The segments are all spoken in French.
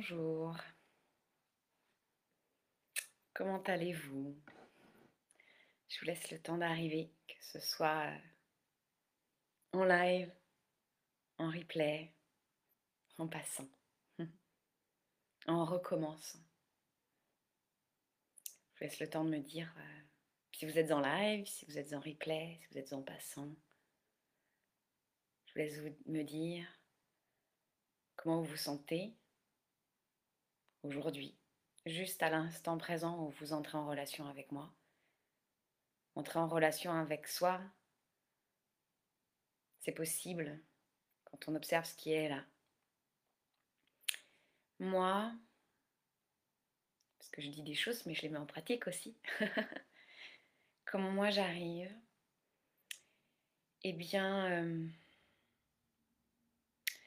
Bonjour. Comment allez-vous? Je vous laisse le temps d'arriver, que ce soit en live, en replay, en passant, en recommençant. Je vous laisse le temps de me dire euh, si vous êtes en live, si vous êtes en replay, si vous êtes en passant. Je vous laisse me dire comment vous vous sentez aujourd'hui, juste à l'instant présent où vous entrez en relation avec moi. Entrer en relation avec soi, c'est possible quand on observe ce qui est là. Moi, parce que je dis des choses, mais je les mets en pratique aussi. Comment moi j'arrive Eh bien, euh,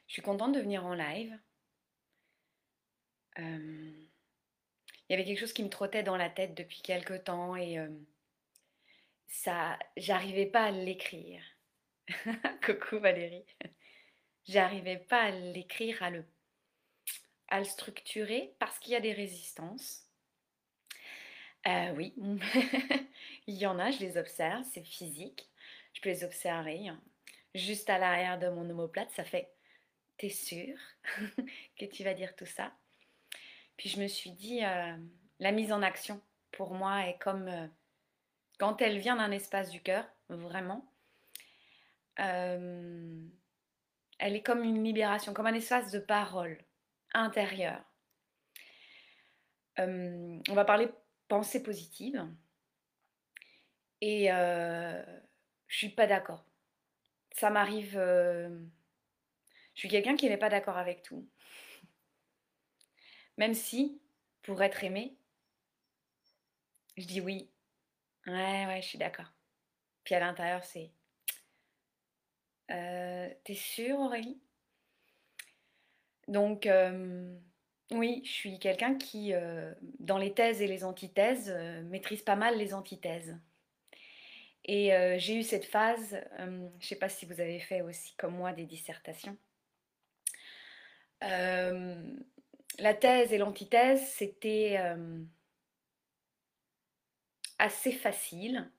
je suis contente de venir en live il y avait quelque chose qui me trottait dans la tête depuis quelque temps et ça, j'arrivais pas à l'écrire. Coucou Valérie. J'arrivais pas à l'écrire, à le, à le structurer parce qu'il y a des résistances. Euh, oui, il y en a, je les observe, c'est physique. Je peux les observer. Hein. Juste à l'arrière de mon omoplate, ça fait T'es sûr que tu vas dire tout ça? Puis je me suis dit, euh, la mise en action, pour moi, est comme euh, quand elle vient d'un espace du cœur, vraiment. Euh, elle est comme une libération, comme un espace de parole intérieure. on va parler pensée positive. Et je suis pas d'accord. Ça m'arrive. je suis quelqu'un qui n'est pas d'accord avec tout. Même si, pour être aimé, je dis oui. Ouais, ouais, je suis d'accord. Puis à l'intérieur, c'est. Euh, T'es sûre, Aurélie? Donc, euh, oui, je suis quelqu'un qui, euh, dans les thèses et les antithèses, euh, maîtrise pas mal les antithèses. Et j'ai eu cette phase, je ne sais pas si vous avez fait aussi comme moi des dissertations la thèse et l'antithèse, c'était euh, assez facile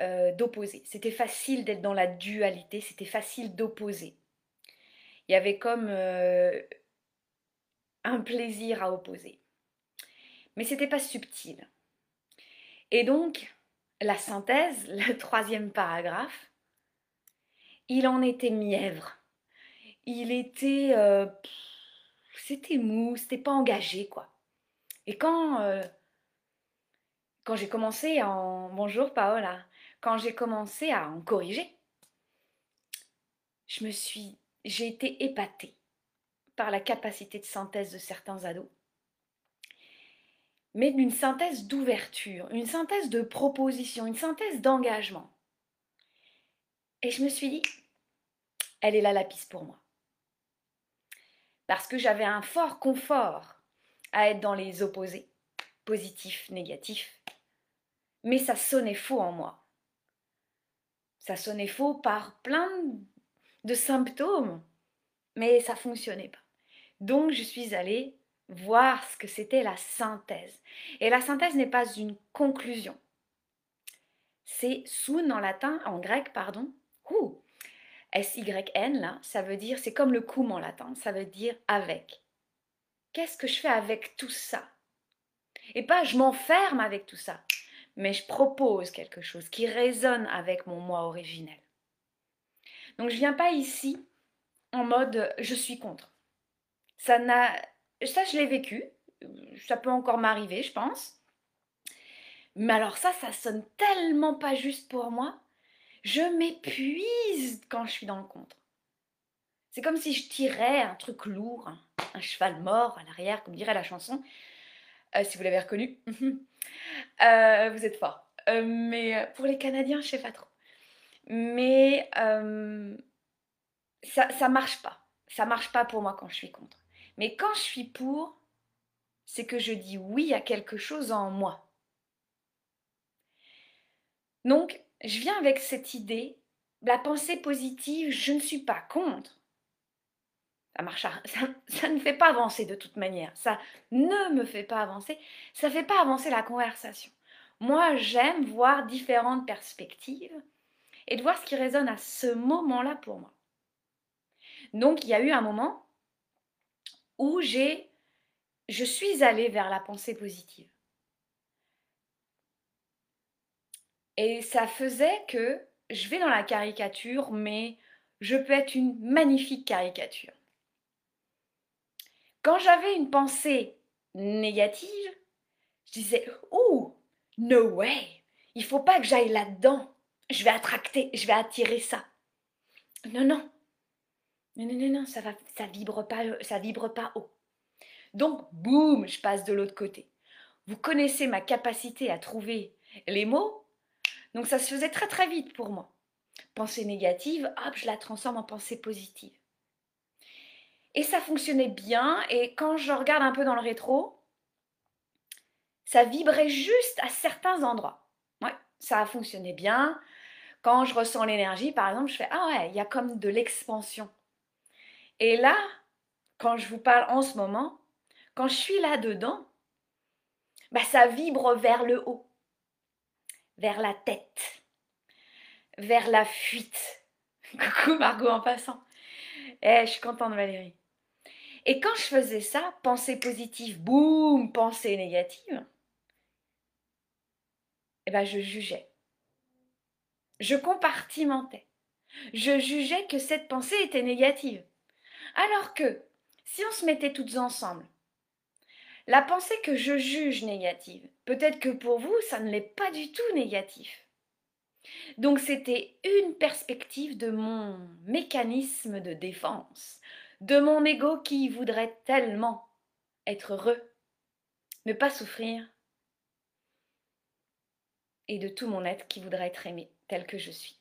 euh, d'opposer. C'était facile d'être dans la dualité, c'était facile d'opposer. Il y avait comme euh, un plaisir à opposer. Mais c'était pas subtil. Et donc, la synthèse, le troisième paragraphe, il en était mièvre. Il était c'était mou, c'était pas engagé, quoi. Et quand, euh, quand j'ai commencé à en... Bonjour Paola. Quand j'ai commencé à en corriger, je me suis... J'ai été épatée par la capacité de synthèse de certains ados. Mais d'une synthèse d'ouverture, une synthèse de proposition, une synthèse d'engagement. Et je me suis dit, elle est là la piste pour moi parce que j'avais un fort confort à être dans les opposés, positif, négatif. Mais ça sonnait faux en moi. Ça sonnait faux par plein de symptômes, mais ça fonctionnait pas. Donc je suis allée voir ce que c'était la synthèse. Et la synthèse n'est pas une conclusion. C'est soun en latin, en grec, pardon. S-Y-N, là, ça veut dire, c'est comme le cum en latin, ça veut dire avec. Qu'est-ce que je fais avec tout ça? Et pas je m'enferme avec tout ça, mais je propose quelque chose qui résonne avec mon moi originel. Donc je viens pas ici en mode je suis contre. Ça n'a ça je l'ai vécu, ça peut encore m'arriver, je pense. Mais alors ça ça sonne tellement pas juste pour moi je m'épuise quand je suis dans le contre. C'est comme si je tirais un truc lourd, un, cheval mort à l'arrière, comme dirait la chanson. Euh, si vous l'avez reconnu, euh, vous êtes fort. Euh, mais pour les Canadiens, je sais pas trop. Mais ça, ça marche pas. Ça marche pas pour moi quand je suis contre. Mais quand je suis pour, c'est que je dis oui à quelque chose en moi. Donc, je viens avec cette idée, la pensée positive, je ne suis pas contre. Ça, marche, ça, ne fait pas avancer de toute manière. Ça ne me fait pas avancer. Ça ne fait pas avancer la conversation. Moi, j'aime voir différentes perspectives et de voir ce qui résonne à ce moment-là pour moi. Donc, il y a eu un moment où j'ai, je suis allée vers la pensée positive. Et ça faisait que je vais dans la caricature, mais je peux être une magnifique caricature. Quand j'avais une pensée négative, je disais Ouh, no way, il faut pas que j'aille là-dedans. Je vais attracter, je vais attirer ça. Non, non. Non, non, non, ça va, ça vibre pas, ça vibre pas haut. Donc, boum, je passe de l'autre côté. Vous connaissez ma capacité à trouver les mots, donc ça se faisait très très vite pour moi. Pensée négative, hop, je la transforme en pensée positive. Et ça fonctionnait bien, et quand je regarde un peu dans le rétro, ça vibrait juste à certains endroits. Ouais, ça a fonctionné bien. Quand je ressens l'énergie, par exemple, je fais Ah ouais, il y a comme de l'expansion. Et là, quand je vous parle en ce moment, quand je suis là-dedans, bah, ça vibre vers le haut, vers la tête, vers la fuite. Coucou Margot en passant. Eh, je suis contente Valérie. Et quand je faisais ça, pensée positive, boum, pensée négative, eh ben je jugeais. Je compartimentais. Je jugeais que cette pensée était négative. Alors que, si on se mettait toutes ensemble, la pensée que je juge négative, peut-être que pour vous, ça ne l'est pas du tout négatif. Donc c'était une perspective de mon mécanisme de défense, de mon ego qui voudrait tellement être heureux, ne pas souffrir, et de tout mon être qui voudrait être aimé tel que je suis.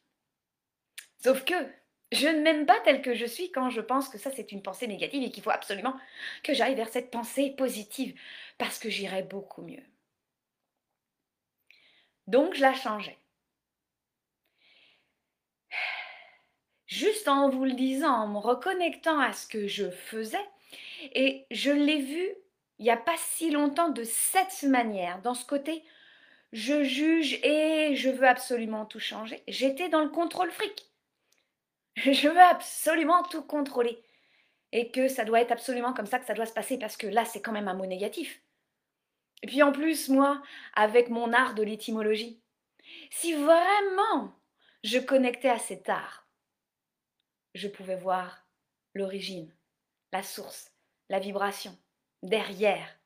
Sauf que je ne m'aime pas tel que je suis quand je pense que ça c'est une pensée négative et qu'il faut absolument que j'aille vers cette pensée positive parce que j'irai beaucoup mieux. Donc je la changeais. Juste en vous le disant, en me reconnectant à ce que je faisais, et je l'ai vu il n'y a pas si longtemps de cette manière, dans ce côté je juge et je veux absolument tout changer. J'étais dans le contrôle fric. Je veux absolument tout contrôler. Et que ça doit être absolument comme ça que ça doit se passer parce que là, c'est quand même un mot négatif. Et puis en plus, moi, avec mon art de l'étymologie, si vraiment je connectais à cet art, je pouvais voir l'origine, la source, la vibration, derrière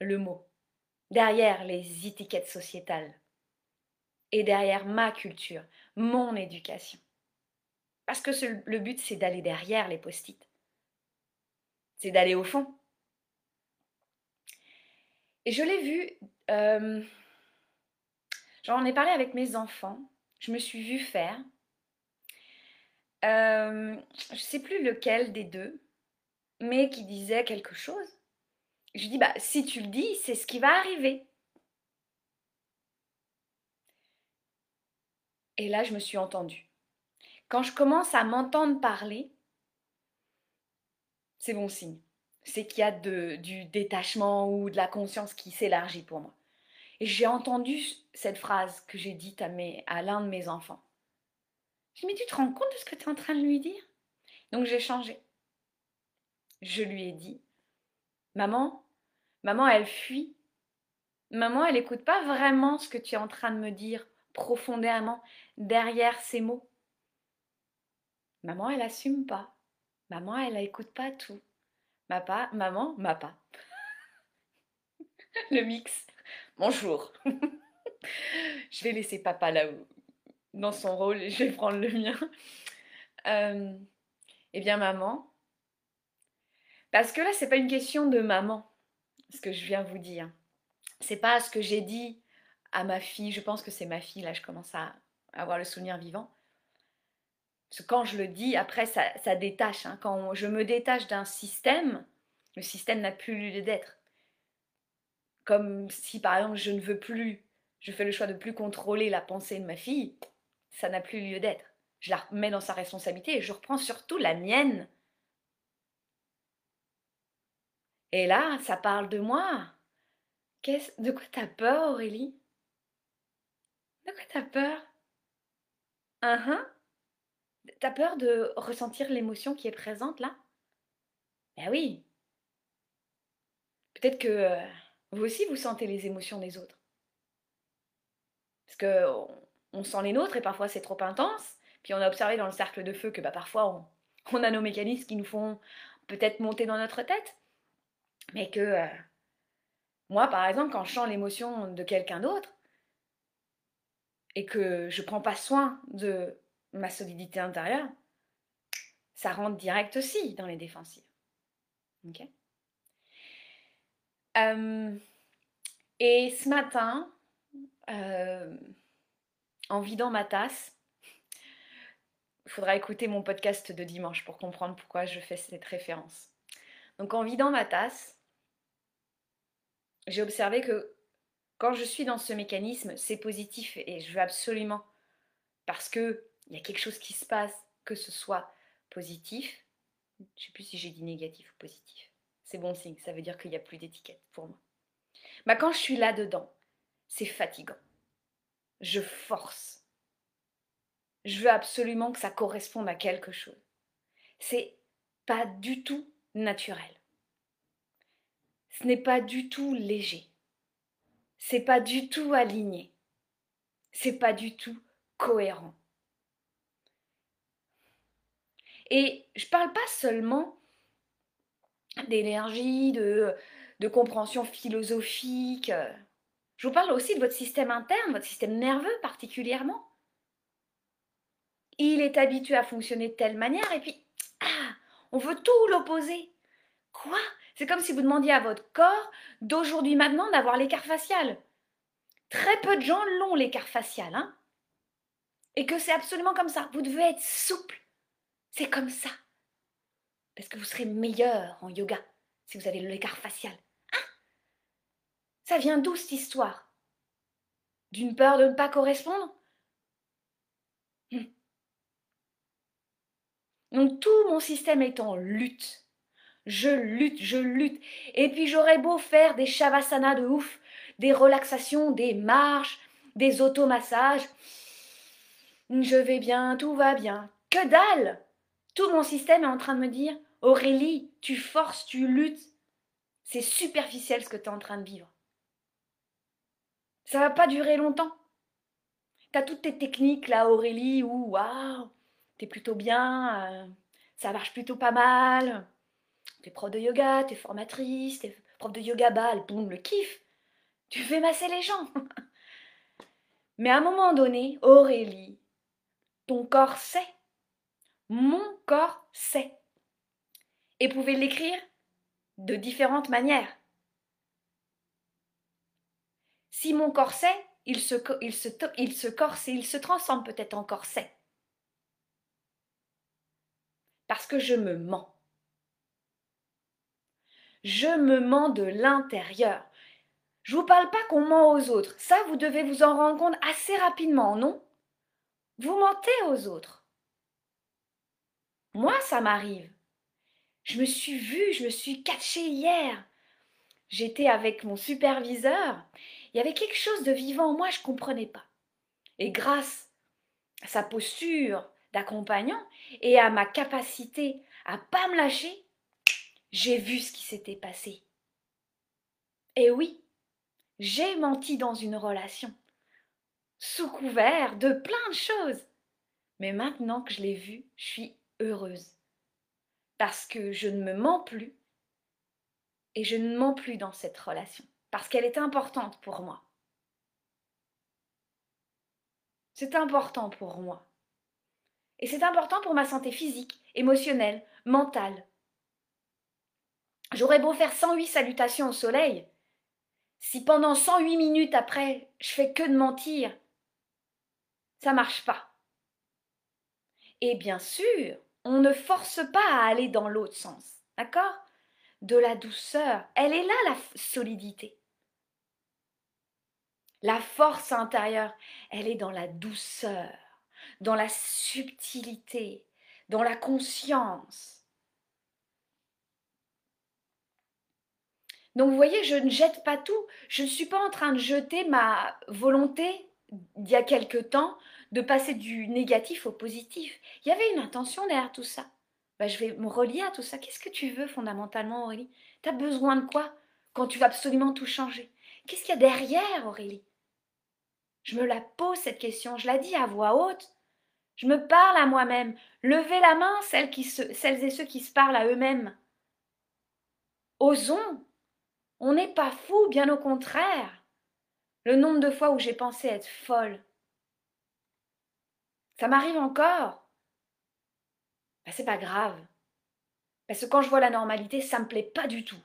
le mot derrière les étiquettes sociétales et derrière ma culture, mon éducation. Parce que le but, c'est d'aller derrière les post-it. C'est d'aller au fond. Et je l'ai vu, euh, j'en ai parlé avec mes enfants, je me suis vue faire. Euh, je ne sais plus lequel des deux, mais qui disait quelque chose. Je lui dis, bah, si tu le dis, c'est ce qui va arriver. Et là, je me suis entendue. Quand je commence à m'entendre parler, c'est bon signe. C'est qu'il y a du détachement ou de la conscience qui s'élargit pour moi. Et j'ai entendu cette phrase que j'ai dite à, à l'un de mes enfants. Je me dis, mais tu te rends compte de ce que tu es en train de lui dire? Donc j'ai changé. Je lui ai dit, Maman, maman, elle fuit. Maman, elle n'écoute pas vraiment ce que tu es en train de me dire profondément derrière ces mots. Maman, elle assume pas. Maman, elle n'écoute pas tout. Papa, maman, ma pas. Le mix. Bonjour. je vais laisser papa là dans son rôle et je vais prendre le mien. Euh, eh bien, maman, parce que là, c'est pas une question de maman, ce que je viens vous dire. C'est pas ce que j'ai dit à ma fille. Je pense que c'est ma fille, là, je commence à avoir le souvenir vivant. Parce que quand je le dis, après, ça, détache. Hein. Quand je me détache d'un système, le système n'a plus lieu d'être. Comme si, par exemple, je ne veux plus, je fais le choix de plus contrôler la pensée de ma fille, ça n'a plus lieu d'être. Je la remets dans sa responsabilité et je reprends surtout la mienne Et là, ça parle de moi. Qu'est-ce, de quoi t'as peur, Aurélie? De quoi t'as peur? T'as peur de ressentir l'émotion qui est présente là? Ben oui. Peut-être que euh, vous aussi vous sentez les émotions des autres. Parce que on, sent les nôtres et parfois c'est trop intense. Puis on a observé dans le cercle de feu que bah, parfois on, a nos mécanismes qui nous font peut-être monter dans notre tête. Mais que euh, moi, par exemple, quand je sens l'émotion de quelqu'un d'autre et que je prends pas soin de ma solidité intérieure, ça rentre direct aussi dans les défensives. Ok? Euh, Et ce matin, euh, en vidant ma tasse, il faudra écouter mon podcast de dimanche pour comprendre pourquoi je fais cette référence. Donc en vidant ma tasse, j'ai observé que quand je suis dans ce mécanisme, c'est positif et je veux absolument, parce que il y a quelque chose qui se passe, que ce soit positif. Je ne sais plus si j'ai dit négatif ou positif. C'est bon signe, ça veut dire qu'il n'y a plus d'étiquette pour moi. Bah, quand je suis là-dedans, c'est fatigant. Je force. Je veux absolument que ça corresponde à quelque chose. C'est pas du tout naturel. Ce n'est pas du tout léger. C'est pas du tout aligné. C'est pas du tout cohérent. Et je ne parle pas seulement d'énergie, de, compréhension philosophique. Je vous parle aussi de votre système interne, votre système nerveux particulièrement. Il est habitué à fonctionner de telle manière et puis, ah, on veut tout l'opposer. Quoi? C'est comme si vous demandiez à votre corps d'aujourd'hui maintenant d'avoir l'écart facial. Très peu de gens l'ont l'écart facial, hein Et que c'est absolument comme ça. Vous devez être souple. C'est comme ça. Parce que vous serez meilleur en yoga si vous avez l'écart facial. Hein? Ça vient d'où cette histoire? D'une peur de ne pas correspondre? Hum. Donc tout mon système est en lutte. Je lutte, je lutte. Et puis j'aurais beau faire des shavasana de ouf, des relaxations, des marches, des automassages. Je vais bien, tout va bien. Que dalle tout mon système est en train de me dire Aurélie, tu forces, tu luttes. C'est superficiel ce que tu es en train de vivre. Ça va pas durer longtemps. Tu as toutes tes techniques là, Aurélie, ou waouh, t'es plutôt bien, euh, ça marche plutôt pas mal. T'es prof de yoga, t'es formatrice, t'es prof de yoga bal, boum, le kiff. Tu fais masser les gens. Mais à un moment donné, Aurélie, ton corps sait mon corps sait. Et pouvez l'écrire de différentes manières. Si mon corps sait, il se, il il se corse et il se transforme peut-être en corset. Parce que je me mens. Je me mens de l'intérieur. Je vous parle pas qu'on ment aux autres. Ça, vous devez vous en rendre compte assez rapidement, non? Vous mentez aux autres. Moi, ça m'arrive. Je me suis vue, je me suis catchée hier. J'étais avec mon superviseur. Il y avait quelque chose de vivant en moi, je ne comprenais pas. Et grâce à sa posture d'accompagnant et à ma capacité à pas me lâcher, j'ai vu ce qui s'était passé. Et oui, j'ai menti dans une relation, sous couvert de plein de choses. Mais maintenant que je l'ai vu, je suis heureuse. Parce que je ne me mens plus et je ne mens plus dans cette relation. Parce qu'elle est importante pour moi. C'est important pour moi. Et c'est important pour ma santé physique, émotionnelle, mentale. J'aurais beau faire 108 salutations au soleil, si pendant 108 minutes après, je fais que de mentir, ça marche pas. Et bien sûr, on ne force pas à aller dans l'autre sens. D'accord? De la douceur. Elle est là, la solidité. La force intérieure, elle est dans la douceur, dans la subtilité, dans la conscience. Donc vous voyez, je ne jette pas tout. Je ne suis pas en train de jeter ma volonté d'il y a quelque temps de passer du négatif au positif. Il y avait une intention derrière tout ça. Bah, je vais me relier à tout ça. Qu'est-ce que tu veux fondamentalement, Aurélie? Tu as besoin de quoi quand tu vas absolument tout changer? Qu'est-ce qu'il y a derrière, Aurélie? Je me la pose cette question, je la dis à voix haute. Je me parle à moi-même. Levez la main, celles, qui celles et ceux qui se parlent à eux-mêmes. Osons. On n'est pas fou, bien au contraire. Le nombre de fois où j'ai pensé être folle. Ça m'arrive encore. Ben, c'est pas grave. Parce que quand je vois la normalité, ça me plaît pas du tout.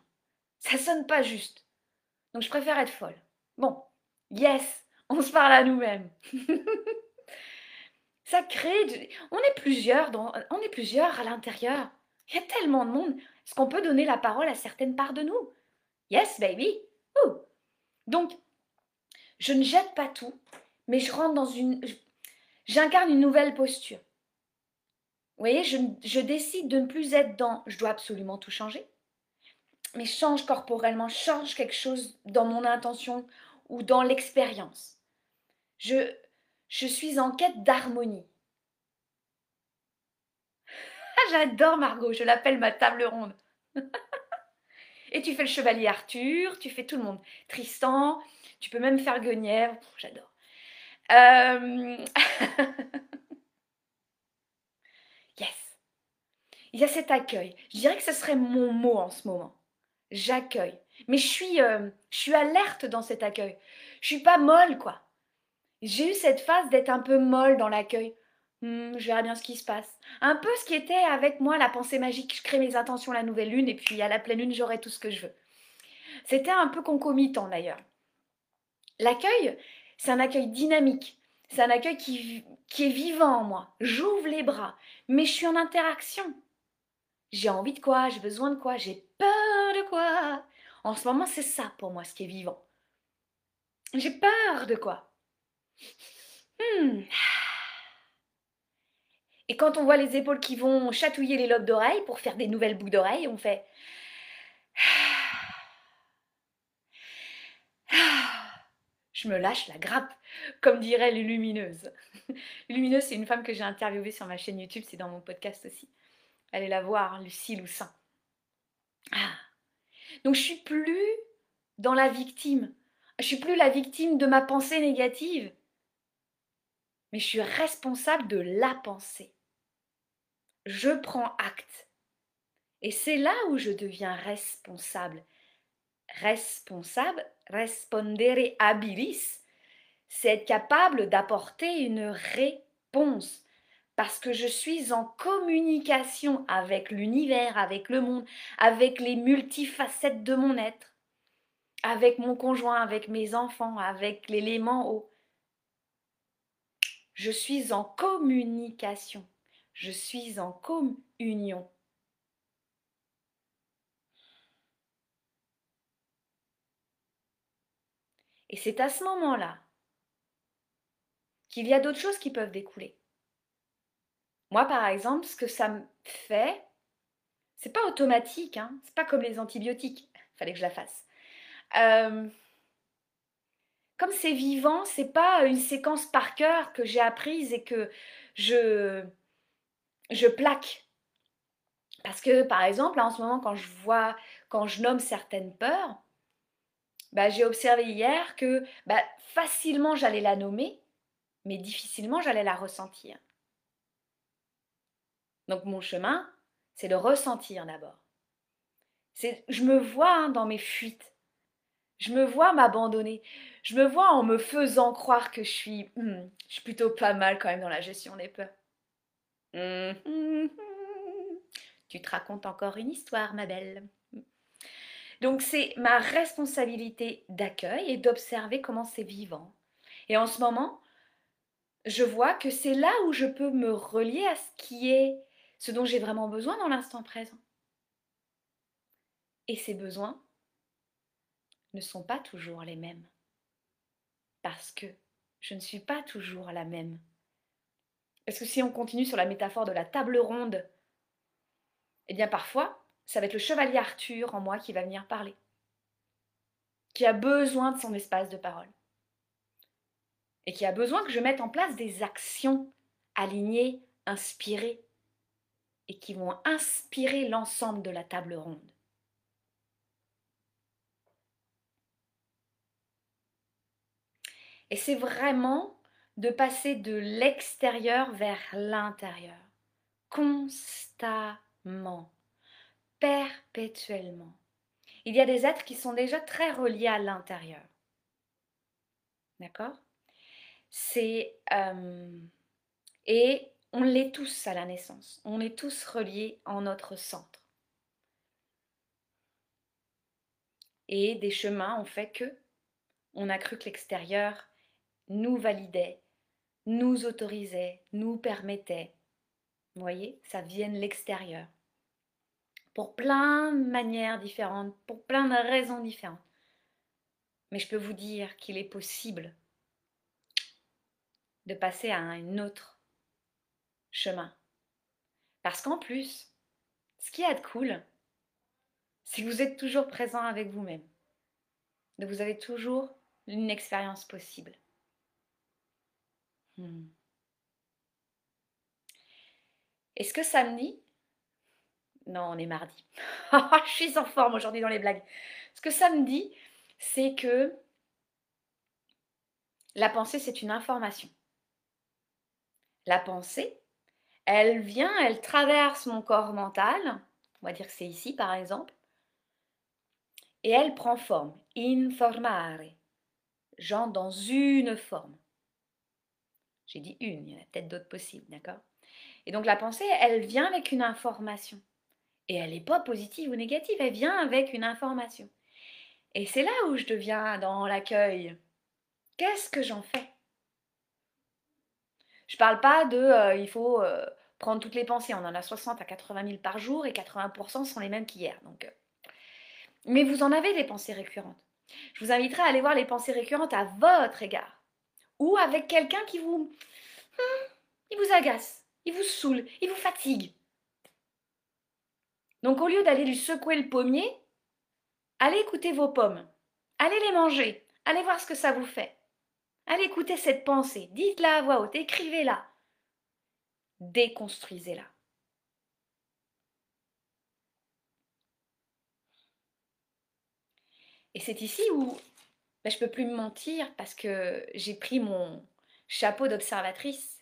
Ça sonne pas juste. Donc je préfère être folle. Bon, yes, on se parle à nous-mêmes. ça crée. On est plusieurs, on est plusieurs à l'intérieur. Il y a tellement de monde. Est-ce qu'on peut donner la parole à certaines parts de nous? Yes, baby. Donc, je ne jette pas tout, mais je rentre dans une. J'incarne une nouvelle posture. Vous voyez, je, décide de ne plus être dans je dois absolument tout changer, mais change corporellement, change quelque chose dans mon intention ou dans l'expérience. Je, je suis en quête d'harmonie. Ah, j'adore Margot, je l'appelle ma table ronde. Et tu fais le chevalier Arthur, tu fais tout le monde. Tristan, tu peux même faire Guenièvre, j'adore. Euh, yes. Il y a cet accueil. Je dirais que ce serait mon mot en ce moment. J'accueille. Mais je suis, euh, je suis alerte dans cet accueil. Je suis pas molle, quoi. J'ai eu cette phase d'être un peu molle dans l'accueil. Hmm, je verrai bien ce qui se passe. Un peu ce qui était avec moi la pensée magique. Je crée mes intentions la nouvelle lune et puis à la pleine lune, j'aurai tout ce que je veux. C'était un peu concomitant d'ailleurs. L'accueil, c'est un accueil dynamique. C'est un accueil qui, est vivant en moi. J'ouvre les bras, mais je suis en interaction. J'ai envie de quoi? J'ai besoin de quoi? J'ai peur de quoi? En ce moment, c'est ça pour moi ce qui est vivant. J'ai peur de quoi? Hmm. Et quand on voit les épaules qui vont chatouiller les lobes d'oreilles pour faire des nouvelles boucles d'oreilles, on fait me lâche la grappe, comme dirait les lumineuses. lumineuse, c'est une femme que j'ai interviewée sur ma chaîne YouTube, c'est dans mon podcast aussi. Allez la voir, Lucie Loussin. Ah. Donc je suis plus dans la victime. Je suis plus la victime de ma pensée négative. Mais je suis responsable de la pensée. Je prends acte. Et c'est là où je deviens responsable responsable, respondere habilis, c'est être capable d'apporter une réponse parce que je suis en communication avec l'univers, avec le monde, avec les multifacettes de mon être, avec mon conjoint, avec mes enfants, avec l'élément eau. Je suis en communication, je suis en communion. Et c'est à ce moment-là qu'il y a d'autres choses qui peuvent découler. Moi, par exemple, ce que ça me fait, c'est pas automatique, hein, c'est pas comme les antibiotiques. Fallait que je la fasse. Euh, comme c'est vivant, c'est pas une séquence par cœur que j'ai apprise et que je, je plaque. Parce que, par exemple, en ce moment, quand je vois, quand je nomme certaines peurs, bah, j'ai observé hier que bah, facilement j'allais la nommer, mais difficilement j'allais la ressentir. Donc mon chemin, c'est de ressentir d'abord. je me vois hein, dans mes fuites. Je me vois m'abandonner. Je me vois en me faisant croire que je suis, hmm, je suis plutôt pas mal quand même dans la gestion des peurs. Hum, tu te racontes encore une histoire, ma belle. Donc c'est ma responsabilité d'accueil et d'observer comment c'est vivant. Et en ce moment, je vois que c'est là où je peux me relier à ce qui est ce dont j'ai vraiment besoin dans l'instant présent. Et ces besoins ne sont pas toujours les mêmes. Parce que je ne suis pas toujours la même. Parce que si on continue sur la métaphore de la table ronde, eh bien parfois, ça va être le chevalier Arthur en moi qui va venir parler. qui a besoin de son espace de parole et qui a besoin que je mette en place des actions alignées, inspirées et qui vont inspirer l'ensemble de la table ronde. Et c'est vraiment de passer de l'extérieur vers l'intérieur, constamment, perpétuellement. Il y a des êtres qui sont déjà très reliés à l'intérieur. D'accord? C'est euh, et on l'est tous à la naissance. On est tous reliés en notre centre. Et des chemins ont fait que on a cru que l'extérieur nous validait, nous autorisait, nous permettait. Vous voyez, ça vient de l'extérieur. Pour plein de manières différentes, pour plein de raisons différentes. Mais je peux vous dire qu'il est possible de passer à un autre chemin. Parce qu'en plus, ce qui est de cool, c'est que vous êtes toujours présent avec vous-même. Vous avez toujours une expérience possible. Hmm. Est-ce que samedi Non, on est mardi. Je suis en forme aujourd'hui dans les blagues. Ce que samedi, c'est que la pensée, c'est une information. La pensée, elle vient, elle traverse mon corps mental, on va dire que c'est ici par exemple, et elle prend forme. Informare. Genre dans une forme. J'ai dit une, il y en a peut-être d'autres possibles, d'accord? Et donc la pensée, elle vient avec une information. Et elle n'est pas positive ou négative, elle vient avec une information. Et c'est là où je deviens dans l'accueil. Qu'est-ce que j'en fais? Je parle pas de euh, il faut euh, prendre toutes les pensées. On en a 60 à 80 000 par jour et 80% sont les mêmes qu'hier. Donc, euh. Mais vous en avez des pensées récurrentes. Je vous inviterai à aller voir les pensées récurrentes à votre égard ou avec quelqu'un qui vous... Hmm, il vous agace, il vous saoule, il vous fatigue. Donc au lieu d'aller lui secouer le pommier, allez écouter vos pommes, allez les manger, allez voir ce que ça vous fait. Allez écouter cette pensée, dites-la à voix haute, écrivez-la, déconstruisez-la. Et c'est ici où je je peux plus me mentir parce que j'ai pris mon chapeau d'observatrice.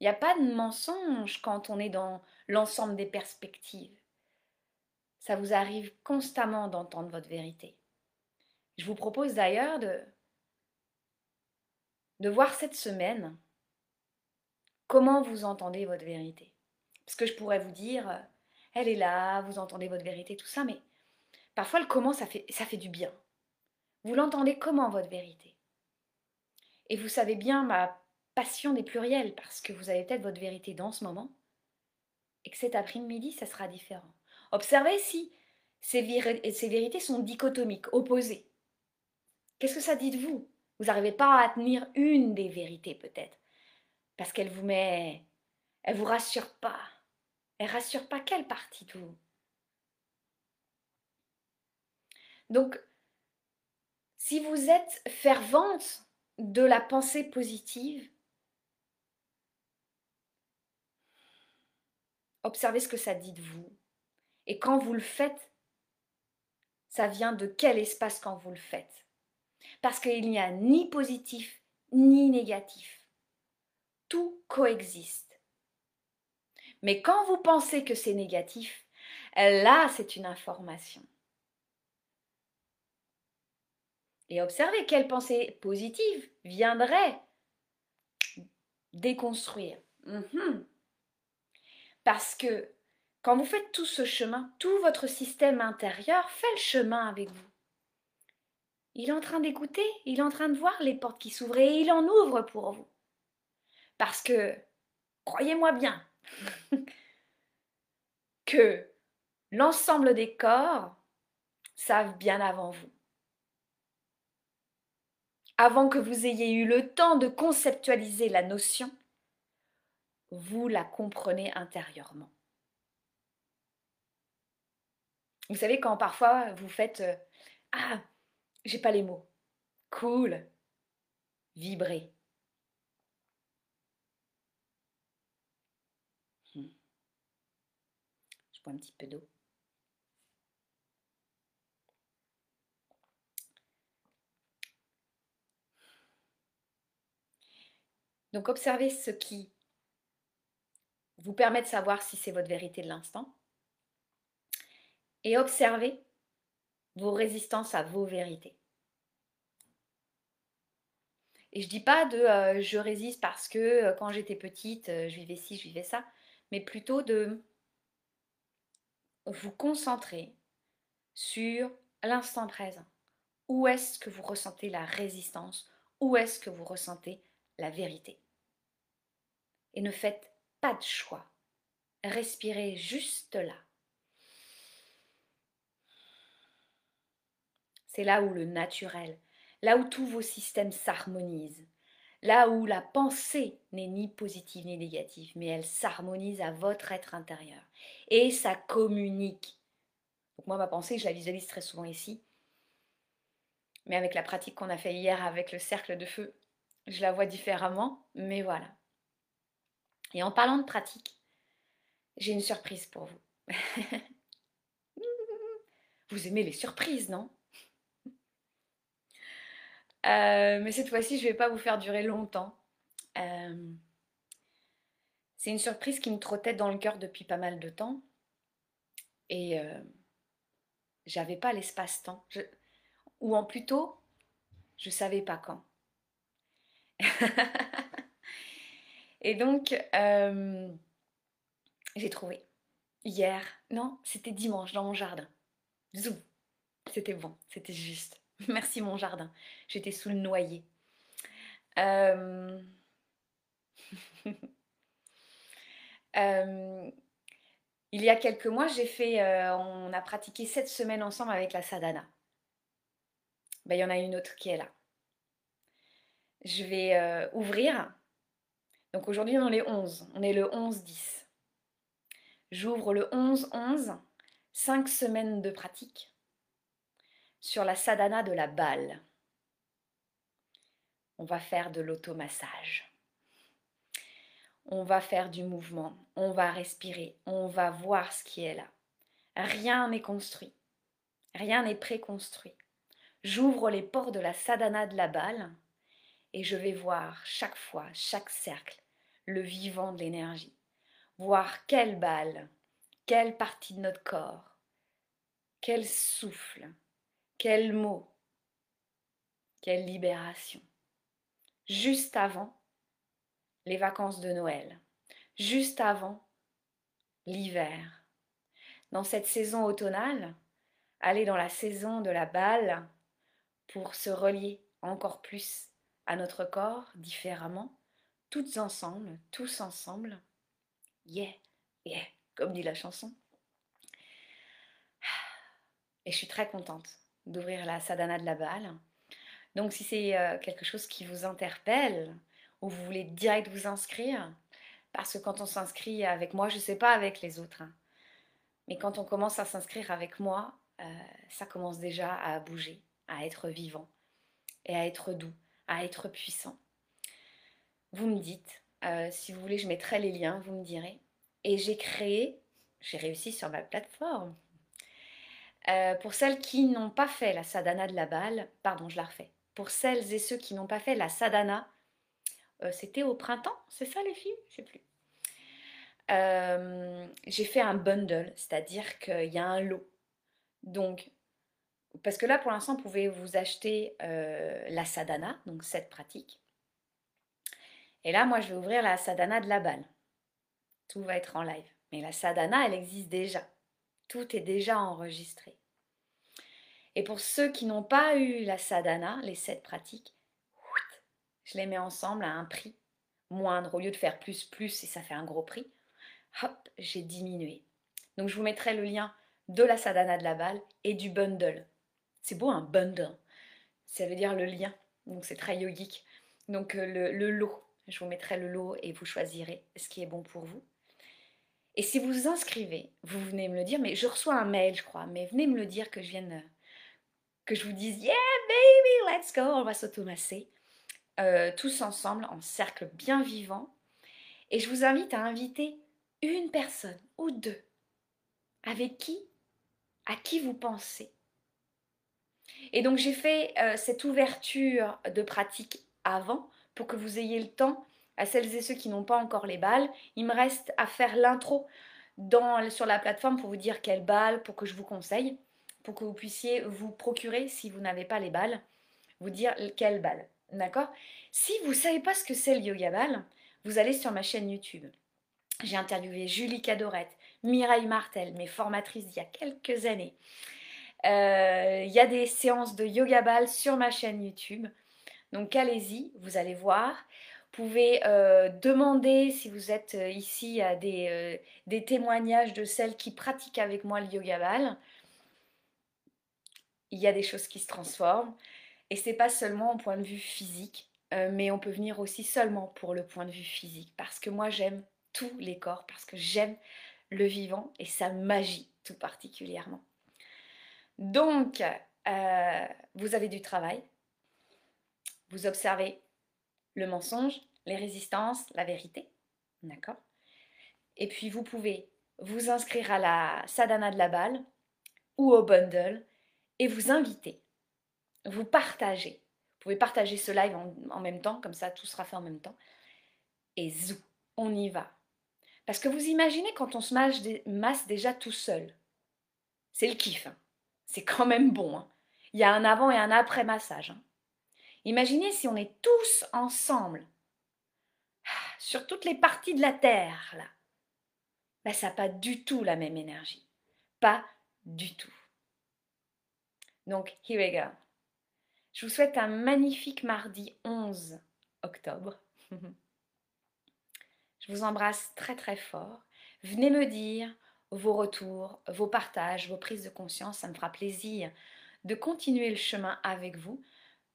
Il n'y a pas de mensonge quand on est dans l'ensemble des perspectives. Ça vous arrive constamment d'entendre votre vérité. Je vous propose d'ailleurs de, de voir cette semaine comment vous entendez votre vérité. Parce que je pourrais vous dire, elle est là, vous entendez votre vérité, tout ça, mais parfois le comment, ça fait, ça fait du bien. Vous l'entendez comment votre vérité? Et vous savez bien ma passion des pluriels parce que vous avez peut-être votre vérité dans ce moment et que cet après-midi, ça sera différent. Observez si ces, ces vérités sont dichotomiques, opposées. Qu'est-ce que ça dit de vous? Vous n'arrivez pas à tenir une des vérités peut-être parce qu'elle vous met... Elle vous rassure pas. Elle rassure pas quelle partie de vous? Donc, si vous êtes fervente de la pensée positive, observez ce que ça dit de vous. Et quand vous le faites, ça vient de quel espace quand vous le faites Parce qu'il n'y a ni positif ni négatif. Tout coexiste. Mais quand vous pensez que c'est négatif, là, c'est une information. et observez quelle pensée positive viendrait déconstruire. Mhm. Parce que quand vous faites tout ce chemin, tout votre système intérieur fait le chemin avec vous. Il est en train d'écouter, il est en train de voir les portes qui s'ouvrent et il en ouvre pour vous. Parce que, croyez-moi bien, que l'ensemble des corps savent bien avant vous avant que vous ayez eu le temps de conceptualiser la notion, vous la comprenez intérieurement. Vous savez, quand parfois vous faites euh, Ah, j'ai pas les mots. Cool. Vibrer. Hmm. Je bois un petit peu d'eau. Donc observez ce qui vous permet de savoir si c'est votre vérité de l'instant. Et observez vos résistances à vos vérités. Et je dis pas de euh, je résiste parce que euh, quand j'étais petite, euh, je vivais ci, je vivais ça, mais plutôt de vous concentrer sur l'instant présent. Où est-ce que vous ressentez la résistance? Où est-ce que vous ressentez la vérité? Et ne faites pas de choix. Respirez juste là. C'est là où le naturel, là où tous vos systèmes s'harmonisent, là où la pensée n'est ni positive ni négative, mais elle s'harmonise à votre être intérieur. Et ça communique. Donc moi, ma pensée, je la visualise très souvent ici. Mais avec la pratique qu'on a fait hier avec le cercle de feu, je la vois différemment, mais voilà. Et en parlant de pratique, j'ai une surprise pour vous. vous aimez les surprises, non? Euh, mais cette fois-ci, je ne vais pas vous faire durer longtemps. Euh, c'est une surprise qui me trottait dans le cœur depuis pas mal de temps. Et euh, j'avais pas l'espace-temps. Ou en plutôt, je savais pas quand. Et donc, euh, j'ai trouvé hier, non, c'était dimanche dans mon jardin. Zou, c'était bon, c'était juste. Merci mon jardin. J'étais sous le noyer. Euh, euh, il y a quelques mois, j'ai fait, on a pratiqué sept semaines ensemble avec la sadhana. Ben, il y en a une autre qui est là. Je vais ouvrir. Donc aujourd'hui, on est 11. On est le 11-10. J'ouvre le 11-11. Cinq semaines de pratique sur la sadhana de la balle. On va faire de l'automassage. On va faire du mouvement, on va respirer, on va voir ce qui est là. Rien n'est construit, rien n'est préconstruit. J'ouvre les portes de la sadhana de la balle et je vais voir chaque fois, chaque cercle, le vivant de l'énergie. Voir quelle balle, quelle partie de notre corps, quel souffle, quel mot, quelle libération. Juste avant les vacances de Noël, juste avant l'hiver. Dans cette saison automnale, aller dans la saison de la balle pour se relier encore plus à notre corps différemment, toutes ensemble, tous ensemble. Yeah, yeah, comme dit la chanson. Et je suis très contente d'ouvrir la sadhana de la balle. Donc si c'est euh, quelque chose qui vous interpelle ou vous voulez direct vous inscrire, parce que quand on s'inscrit avec moi, je ne sais pas avec les autres, hein, mais quand on commence à s'inscrire avec moi, euh, ça commence déjà à bouger, à être vivant et à être doux, à être puissant. Vous me dites, euh, si vous voulez, je mettrai les liens, vous me direz. Et j'ai créé, j'ai réussi sur ma plateforme, euh, pour celles qui n'ont pas fait la sadhana de la balle, pardon, je la refais. Pour celles et ceux qui n'ont pas fait la sadhana, euh, c'était au printemps, c'est ça les filles? Plus. J'ai fait un bundle, c'est-à-dire qu'il y a un lot. Donc, parce que là, pour l'instant, vous pouvez vous acheter la sadhana, donc cette pratique. Et là, moi, je vais ouvrir la sadhana de la balle. Tout va être en live. Mais la sadhana, elle existe déjà. Tout est déjà enregistré. Et pour ceux qui n'ont pas eu la sadhana, les sept pratiques, je les mets ensemble à un prix moindre. Au lieu de faire plus, plus, et ça fait un gros prix, hop, j'ai diminué. Donc je vous mettrai le lien de la sadhana de la balle et du bundle. C'est beau un bundle. Ça veut dire le lien. Donc c'est très yogique. Donc euh, le, le lot. Je vous mettrai le lot et vous choisirez ce qui est bon pour vous. Et si vous vous inscrivez, vous venez me le dire, mais je reçois un mail, je crois, mais venez me le dire que je vienne, que je vous dise Yeah, baby, let's go, on va s'automasser. Euh, tous ensemble en cercle bien vivant. Et je vous invite à inviter une personne ou deux avec qui, à qui vous pensez. Et donc j'ai fait euh, cette ouverture de pratique avant pour que vous ayez le temps, à celles et ceux qui n'ont pas encore les balles, il me reste à faire l'intro sur la plateforme pour vous dire quelle balle, pour que je vous conseille, pour que vous puissiez vous procurer, si vous n'avez pas les balles, vous dire quelle balle. D'accord? Si vous ne savez pas ce que c'est le yoga ball, vous allez sur ma chaîne YouTube. J'ai interviewé Julie Cadorette, Mireille Martel, mes formatrices d'il y a quelques années. Euh, il y a des séances de yoga ball sur ma chaîne YouTube. Donc allez-y, vous allez voir. Vous pouvez euh, demander si vous êtes euh, ici à des, témoignages de celles qui pratiquent avec moi le yoga ball. Il y a des choses qui se transforment. Et c'est pas seulement au point de vue physique, mais on peut venir aussi seulement pour le point de vue physique. Parce que moi j'aime tous les corps, parce que j'aime le vivant et sa magie tout particulièrement. Donc, euh, vous avez du travail, vous observez le mensonge, les résistances, la vérité, d'accord? Et puis vous pouvez vous inscrire à la sadhana de la balle ou au bundle et vous inviter, vous partager. Vous pouvez partager ce live en, même temps, comme ça tout sera fait en même temps. Et zou, on y va. Parce que vous imaginez quand on se masse déjà tout seul, c'est le kiff. Hein c'est quand même bon. Hein. Il y a un avant et un après massage. Hein. Imaginez si on est tous ensemble sur toutes les parties de la Terre, là. Ben, ça n'a pas du tout la même énergie. Pas du tout. Donc, here we go. Je vous souhaite un magnifique mardi 11 octobre. Je vous embrasse très très fort. Venez me dire vos retours, vos partages, vos prises de conscience. Ça me fera plaisir de continuer le chemin avec vous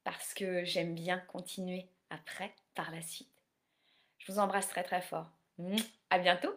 parce que j'aime bien continuer après, par la suite. Je vous embrasse très très fort. À bientôt